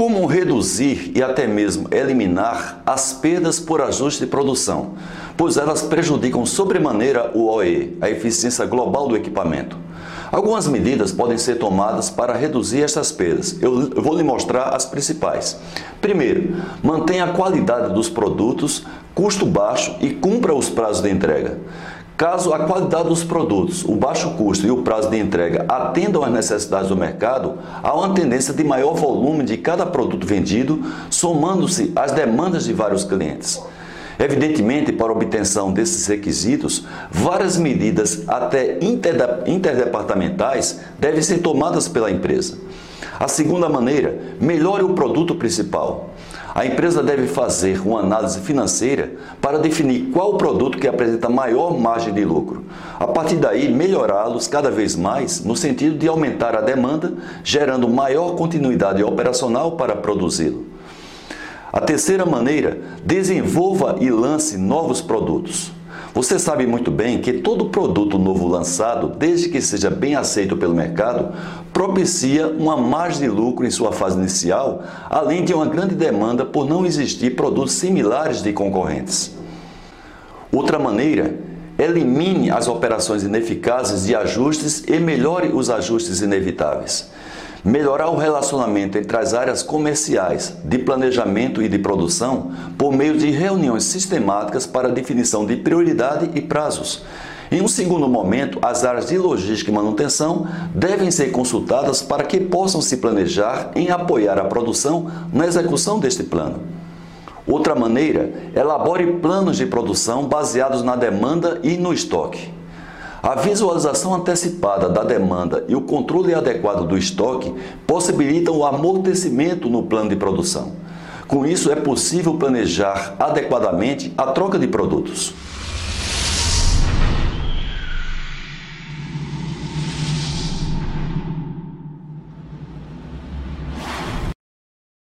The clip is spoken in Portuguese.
Como reduzir e até mesmo eliminar as perdas por ajuste de produção, pois elas prejudicam sobremaneira o OE, a eficiência global do equipamento. Algumas medidas podem ser tomadas para reduzir estas perdas. Eu vou lhe mostrar as principais. Primeiro, mantenha a qualidade dos produtos, custo baixo e cumpra os prazos de entrega. Caso a qualidade dos produtos, o baixo custo e o prazo de entrega atendam às necessidades do mercado, há uma tendência de maior volume de cada produto vendido, somando-se às demandas de vários clientes. Evidentemente, para obtenção desses requisitos, várias medidas, até interdepartamentais, devem ser tomadas pela empresa. A segunda maneira, melhore o produto principal. A empresa deve fazer uma análise financeira para definir qual o produto que apresenta maior margem de lucro. A partir daí, melhorá-los cada vez mais no sentido de aumentar a demanda, gerando maior continuidade operacional para produzi-lo. A terceira maneira, desenvolva e lance novos produtos. Você sabe muito bem que todo produto novo lançado, desde que seja bem aceito pelo mercado, propicia uma margem de lucro em sua fase inicial, além de uma grande demanda por não existir produtos similares de concorrentes. Outra maneira, elimine as operações ineficazes de ajustes e melhore os ajustes inevitáveis. Melhorar o relacionamento entre as áreas comerciais, de planejamento e de produção por meio de reuniões sistemáticas para definição de prioridade e prazos. Em um segundo momento, as áreas de logística e manutenção devem ser consultadas para que possam se planejar em apoiar a produção na execução deste plano. Outra maneira, elabore planos de produção baseados na demanda e no estoque. A visualização antecipada da demanda e o controle adequado do estoque possibilitam o amortecimento no plano de produção. Com isso, é possível planejar adequadamente a troca de produtos.